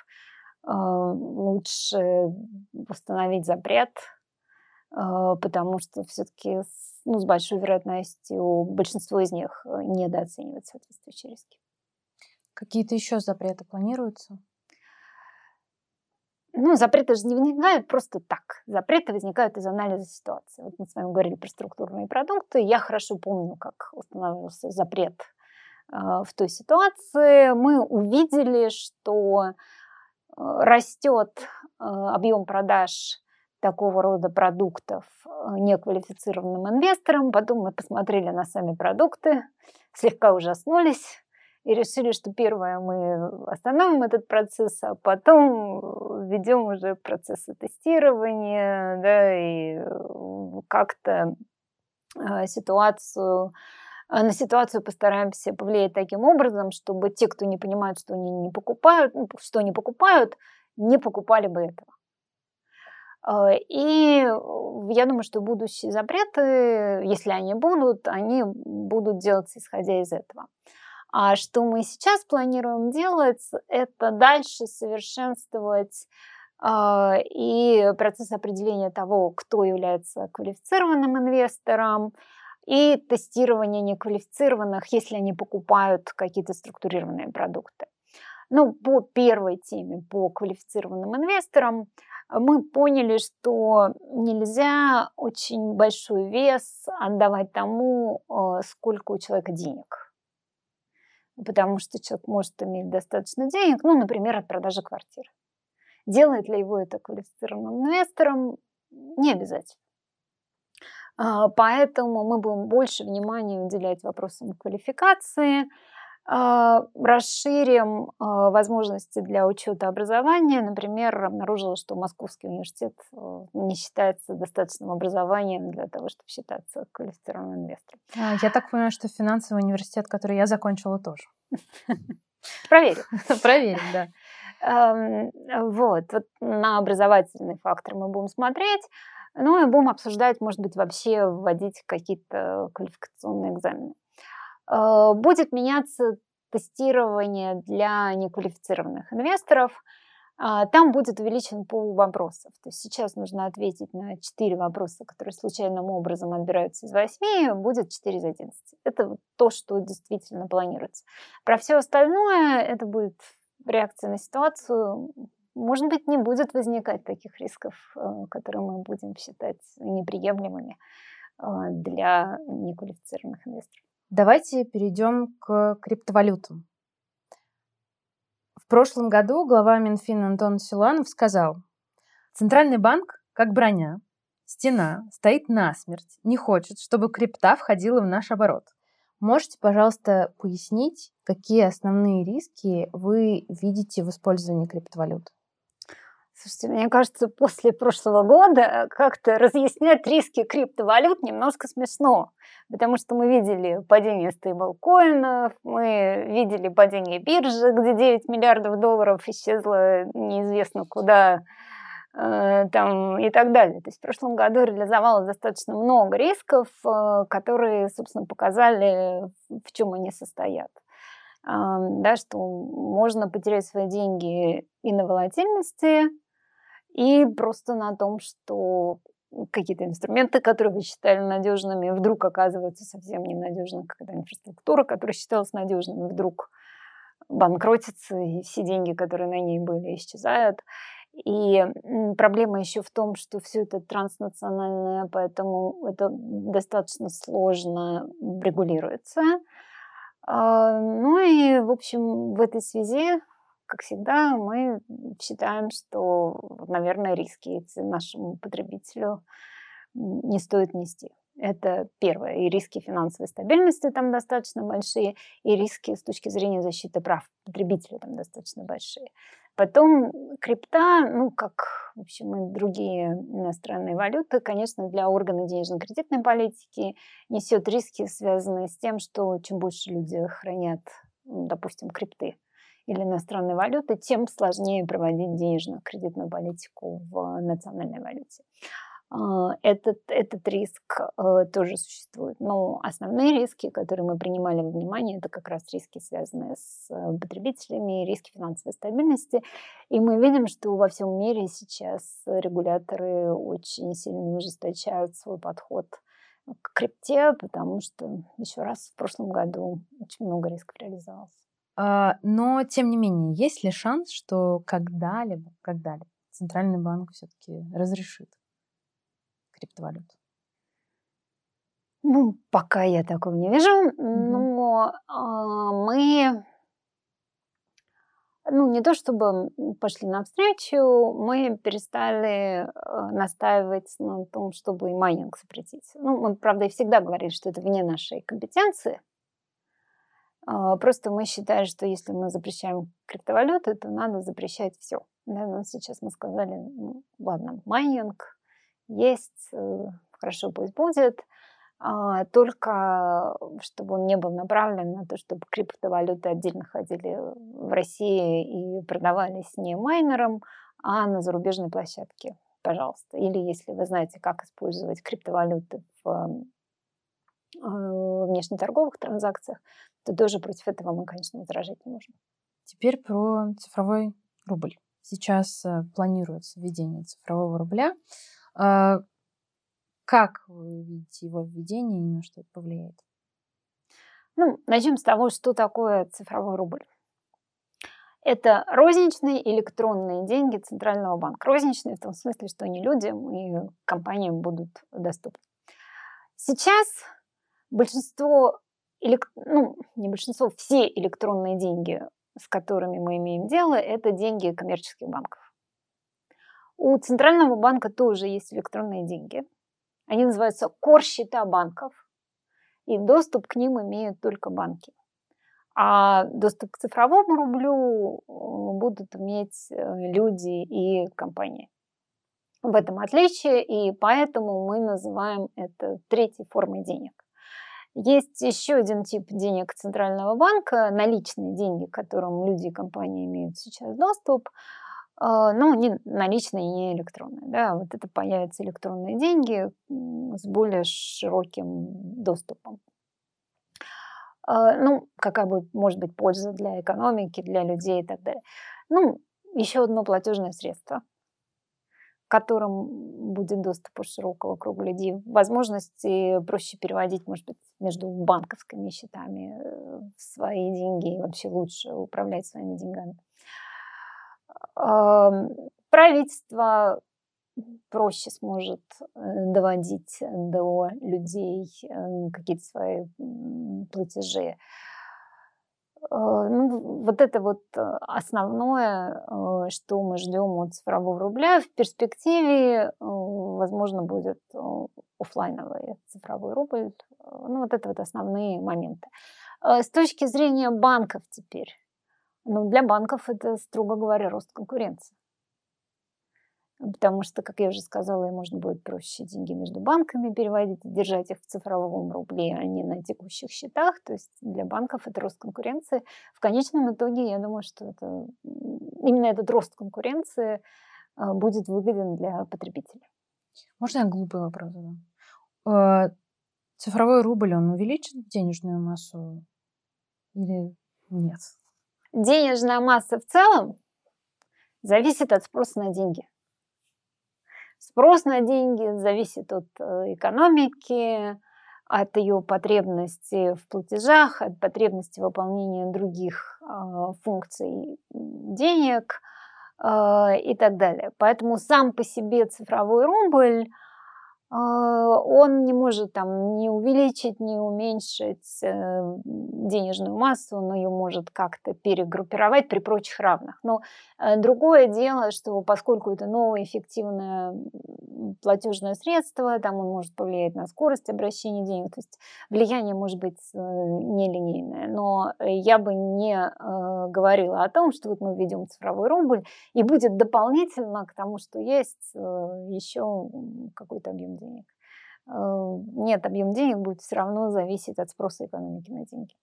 э, лучше установить запрет, э, потому что все-таки ну, с большой вероятностью большинство из них э, недооценивает соответствующие риски. Какие-то еще запреты планируются? Ну, запреты же не возникают просто так. Запреты возникают из анализа ситуации. Вот мы с вами говорили про структурные продукты. Я хорошо помню, как устанавливался запрет э, в той ситуации. Мы увидели, что э, растет э, объем продаж такого рода продуктов неквалифицированным инвесторам. Потом мы посмотрели на сами продукты, слегка ужаснулись и решили, что первое мы остановим этот процесс, а потом ведем уже процессы тестирования, да, и э, как-то а, ситуацию а, на ситуацию постараемся повлиять таким образом, чтобы те, кто не понимают, что они не покупают, ну, что они покупают, не покупали бы этого. И я думаю, что будущие запреты, если они будут, они будут делаться исходя из этого. А что мы сейчас планируем делать, это дальше совершенствовать э, и процесс определения того, кто является квалифицированным инвестором, и тестирование неквалифицированных, если они покупают какие-то структурированные продукты. Ну, по первой теме, по квалифицированным инвесторам, мы поняли, что нельзя очень большой вес отдавать тому, э, сколько у человека денег потому что человек может иметь достаточно денег, ну, например, от продажи квартиры. Делает ли его это квалифицированным инвестором? Не обязательно. А, поэтому мы будем больше внимания уделять вопросам квалификации, расширим а, возможности для учета образования. Например, обнаружила, что Московский университет э, не считается достаточным образованием для того, чтобы считаться квалифицированным инвестором. А, я так понимаю, что финансовый университет, который я закончила, тоже. [LAUGHS] Проверю. [LAUGHS] Проверим, да. Вот, вот на образовательный фактор мы будем смотреть. Ну и будем обсуждать, может быть, вообще вводить какие-то квалификационные экзамены. Э, будет меняться тестирование для неквалифицированных инвесторов. А, там будет увеличен пул вопросов. То есть сейчас нужно ответить на 4 вопроса, которые случайным образом отбираются из 8, будет 4 из 11. Это то, что действительно планируется. Про все остальное это будет реакция на ситуацию. Может быть, не будет возникать таких рисков, э, которые мы будем считать неприемлемыми э, для неквалифицированных инвесторов. Давайте перейдем к криптовалютам. В прошлом году глава Минфина Антон Силанов сказал, Центральный банк, как броня, стена, стоит насмерть, не хочет, чтобы крипта входила в наш оборот. Можете, пожалуйста, пояснить, какие основные риски вы видите в использовании криптовалют? Слушайте, мне кажется, после прошлого года как-то разъяснять риски криптовалют немножко смешно, потому что мы видели падение стейблкоинов, мы видели падение биржи, где 9 миллиардов долларов исчезло неизвестно куда, э, там, и так далее. То есть в прошлом году реализовалось достаточно много рисков, э, которые, собственно, показали, в чем они состоят. Да, что можно потерять свои деньги и на волатильности, и просто на том, что какие-то инструменты, которые вы считали надежными, вдруг оказываются совсем ненадежными, когда инфраструктура, которая считалась надежными, вдруг банкротится, и все деньги, которые на ней были, исчезают. И проблема еще в том, что все это транснациональное, поэтому это достаточно сложно регулируется. А, ну и, в общем, в этой связи, как всегда, мы считаем, что, наверное, риски нашему потребителю не стоит нести. Это первое. И риски финансовой стабильности там достаточно большие, и риски с точки зрения защиты прав потребителя там достаточно большие. Потом крипта, ну, как, в общем, и другие иностранные валюты, конечно, для органа денежно-кредитной политики несет риски, связанные с тем, что чем больше люди хранят, допустим, крипты или иностранные валюты, тем сложнее проводить денежно-кредитную политику в национальной валюте. А, этот, этот риск э, тоже существует. Но основные риски, которые мы принимали во внимание, это как раз риски, связанные с э, потребителями, риски финансовой стабильности. И мы видим, что во всем мире сейчас регуляторы очень сильно ужесточают свой подход к крипте, потому что, еще раз, в прошлом году очень много рисков реализовалось. А, но, тем не менее, есть ли шанс, что когда-либо, когда-либо Центральный банк все-таки разрешит криптовалют? Ну, пока я такого не вижу, но э, мы, ну, не то чтобы пошли навстречу, мы перестали э, настаивать на том, чтобы и майнинг запретить. Ну, мы, правда, и всегда говорили, что это вне нашей компетенции. Э, просто мы считаем, что если мы запрещаем криптовалюты, то надо запрещать все. Да, сейчас мы сказали, ну, ладно, майнинг, есть, э, хорошо пусть будет, а, только чтобы он не был направлен на то, чтобы криптовалюты отдельно ходили в России и продавались не майнерам, а на зарубежной площадке, пожалуйста. Или если вы знаете, как использовать криптовалюты в э, внешнеторговых транзакциях, то тоже против этого мы, конечно, возражать не можем. Теперь про цифровой рубль. Сейчас э, планируется введение цифрового рубля. А, как вы видите его введение и на что это повлияет? Ну, начнем с того, что такое цифровой рубль. Это розничные электронные деньги Центрального банка. Розничные в том смысле, что они людям и компаниям будут доступны. Сейчас большинство, ну, не большинство, все электронные деньги, с которыми мы имеем дело, это деньги коммерческих банков. У Центрального банка тоже есть электронные деньги. Они называются кор-счета банков. И доступ к ним имеют только банки. А доступ к цифровому рублю э, будут иметь э, люди и компании. В этом отличие, и поэтому мы называем это третьей формой денег. Есть еще один тип денег Центрального банка, наличные деньги, к которым люди и компании имеют сейчас доступ – а, ну, не наличные, не электронные. Да, вот это появятся электронные деньги с более широким доступом. А, ну, какая будет, может быть польза для экономики, для людей и так далее. Ну, еще одно платежное средство, которым будет доступ у широкого круга людей. Возможности проще переводить, может быть, между банковскими счетами э, свои деньги и вообще лучше управлять своими деньгами правительство проще сможет э, доводить до людей э, какие-то свои платежи. А, ну, вот это вот э, основное, что мы ждем от цифрового рубля. В перспективе, возможно, будет офлайновый цифровой рубль. Ну, вот это вот основные моменты. С точки зрения банков теперь, ну, для банков это, строго говоря, рост конкуренции. Потому что, как я уже сказала, им можно будет проще деньги между банками переводить, держать их в цифровом рубле, а не на текущих счетах. То есть для банков это рост конкуренции. В конечном итоге, я думаю, что это, именно этот рост конкуренции будет выгоден для потребителя. Можно я глупый вопрос задам? Цифровой рубль, он увеличит денежную массу или нет? Денежная масса в целом зависит от спроса на деньги. Спрос на деньги зависит от э, экономики, от ее потребности в платежах, от потребности выполнения других э, функций денег э, и так далее. Поэтому сам по себе цифровой рубль а, он не может там не увеличить, не уменьшить э, денежную массу, но ее может как-то перегруппировать при прочих равных. Но э, другое дело, что поскольку это новое эффективное платежное средство, там он может повлиять на скорость обращения денег, то есть влияние может быть э, нелинейное. Но я бы не говорила о том, что вот мы введем цифровой рубль, и будет дополнительно к тому, что есть еще какой-то объем денег денег. Э, нет, объем денег будет все равно зависеть от спроса экономики на деньги.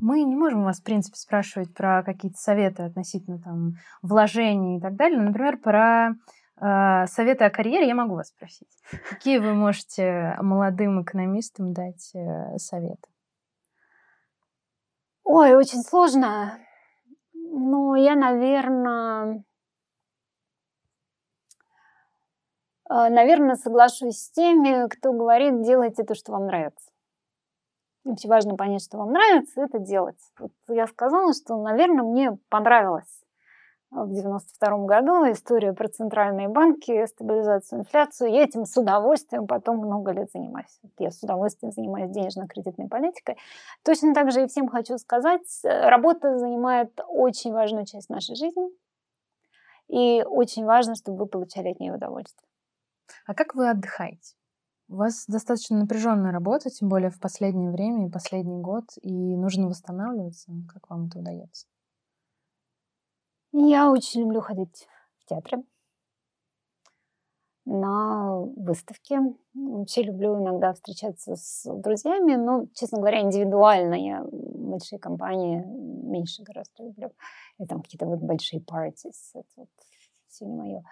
Мы не можем вас, в принципе, спрашивать про какие-то советы относительно там вложений и так далее. Например, про э, советы о карьере я могу вас спросить. Какие вы можете молодым экономистам дать э, советы? Ой, очень сложно. Ну, я, наверное, А, наверное, соглашусь с теми, кто говорит, делайте то, что вам нравится. Очень важно понять, что вам нравится, это делать. Вот я сказала, что, наверное, мне понравилось в 92 году история про центральные банки, стабилизацию инфляцию. Я этим с удовольствием потом много лет занимаюсь. Я с удовольствием занимаюсь денежно-кредитной политикой. Точно так же и всем хочу сказать, работа занимает очень важную часть нашей жизни. И очень важно, чтобы вы получали от нее удовольствие. А как вы отдыхаете? У вас достаточно напряженная работа, тем более в последнее время и последний год, и нужно восстанавливаться. Как вам это удается? Я очень люблю ходить в театре, на выставке. Вообще люблю иногда встречаться с друзьями, но, честно говоря, индивидуально я большие компании меньше гораздо люблю. И там какие-то вот большие parties, это вот все не мое.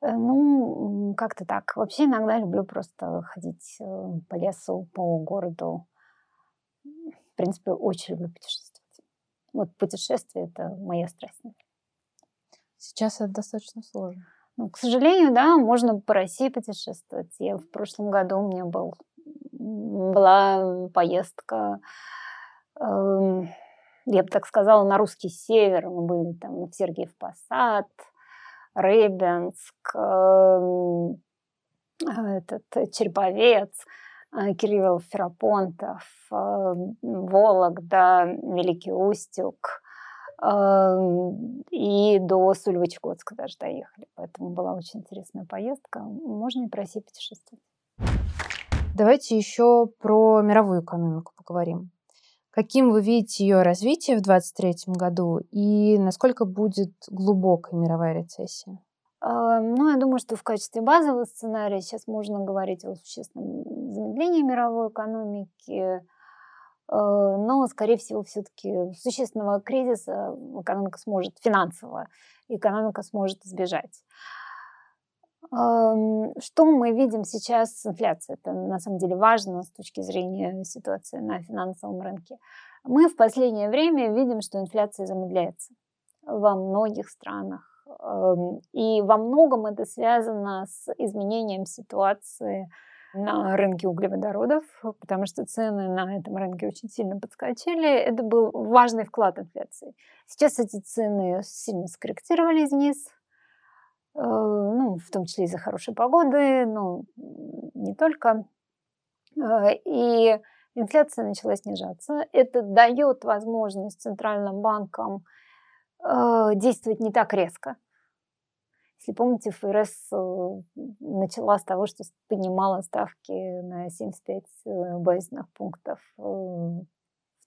Э, ну, как-то так. Вообще иногда люблю просто ходить э, по лесу, по городу. В принципе, очень люблю путешествовать. Вот путешествие – это моя страсть. Сейчас это достаточно сложно. Ну, к сожалению, да, можно по России путешествовать. Я в прошлом году у меня был, была поездка, э, я бы так сказала, на русский север. Мы были там в Сергиев Посад – Рыбинск, эм, этот Череповец, э, Кирилл Ферапонтов, эм, Вологда, Великий Устюг эм, и до Сульвычегодска даже доехали. Поэтому была очень интересная поездка. Можно и по России путешествовать. Давайте еще про мировую экономику поговорим. Каким вы видите ее развитие в 2023 году и насколько будет глубокая мировая рецессия? А, ну, я думаю, что в качестве базового сценария сейчас можно говорить о существенном замедлении мировой экономики, а, но, скорее всего, все-таки существенного кризиса экономика сможет, финансово экономика сможет избежать. Что мы видим сейчас с инфляцией? Это на самом деле важно с точки зрения ситуации на финансовом рынке. Мы в последнее время видим, что инфляция замедляется во многих странах. И во многом это связано с изменением ситуации на рынке углеводородов, потому что цены на этом рынке очень сильно подскочили. Это был важный вклад инфляции. Сейчас эти цены сильно скорректировались вниз, ну, в том числе из-за хорошей погоды, но не только. Э, и инфляция начала снижаться. Это дает возможность центральным банкам э, действовать не так резко. Если помните, ФРС начала с того, что поднимала ставки на 75 базисных пунктов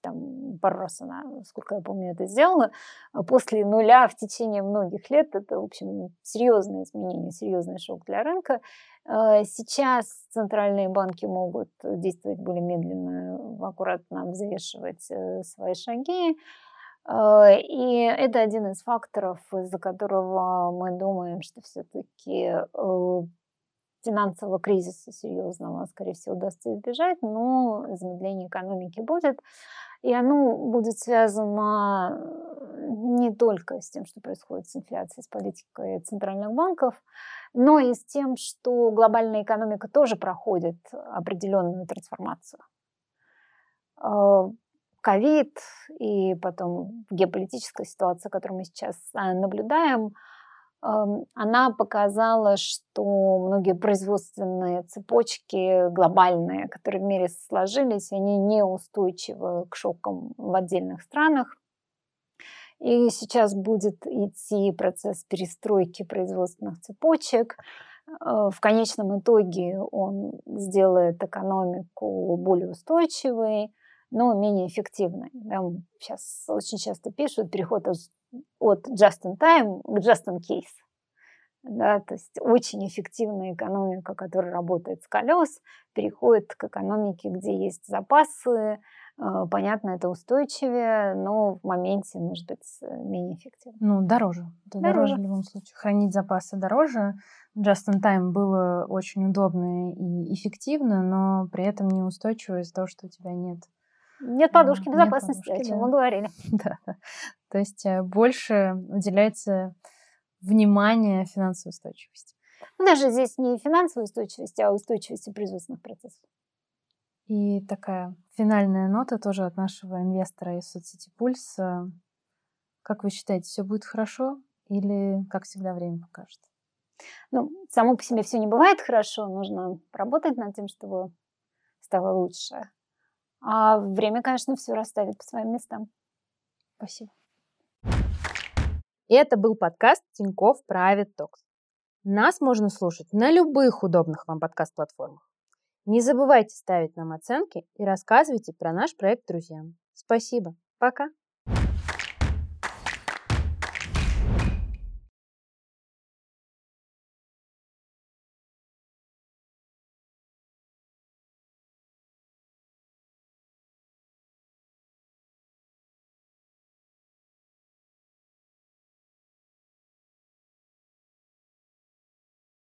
там пару раз она, сколько я помню, это сделала, а после нуля в течение многих лет. Это, в общем, серьезное изменение, серьезный шок для рынка. А, сейчас центральные банки могут действовать более медленно, аккуратно взвешивать э, свои шаги. Э, и это один из факторов, из-за которого мы думаем, что все-таки э, финансового кризиса серьезного, скорее всего, удастся избежать, но замедление экономики будет. И оно будет связано не только с тем, что происходит с инфляцией, с политикой центральных банков, но и с тем, что глобальная экономика тоже проходит определенную трансформацию. Э, ковид и потом геополитическая ситуация, которую мы сейчас э, наблюдаем, она показала, что многие производственные цепочки глобальные, которые в мире сложились, они неустойчивы к шокам в отдельных странах. И сейчас будет идти процесс перестройки производственных цепочек. Э, в конечном итоге он сделает экономику более устойчивой, но менее эффективной. Там сейчас очень часто пишут переход от just in time к just in case. Да, то есть очень эффективная экономика, которая работает с колес, переходит к экономике, где есть запасы, э, понятно, это устойчивее, но в моменте, может быть, менее эффективно. Ну, дороже. Это дороже. дороже в любом случае. Хранить запасы дороже. Just in time было очень удобно и эффективно, но при этом неустойчиво из-за того, что у тебя нет нет подушки безопасности, Нет подушки, о чем да. мы говорили. [LAUGHS] Да. То есть э, больше уделяется внимание финансовой устойчивости. Ну, даже здесь не финансовой устойчивости, а устойчивости производственных процессов. И такая финальная нота тоже от нашего инвестора из соцсети Пульс. Как вы считаете, все будет хорошо или, как всегда, время покажет? Ну, само по себе все не бывает хорошо. Нужно работать над тем, чтобы стало лучше. А время, конечно, все расставит по своим местам. Спасибо. Это был подкаст Тиньков Private Talks. Нас можно слушать на любых удобных вам подкаст-платформах. Не забывайте ставить нам оценки и рассказывайте про наш проект друзьям. Спасибо. Пока.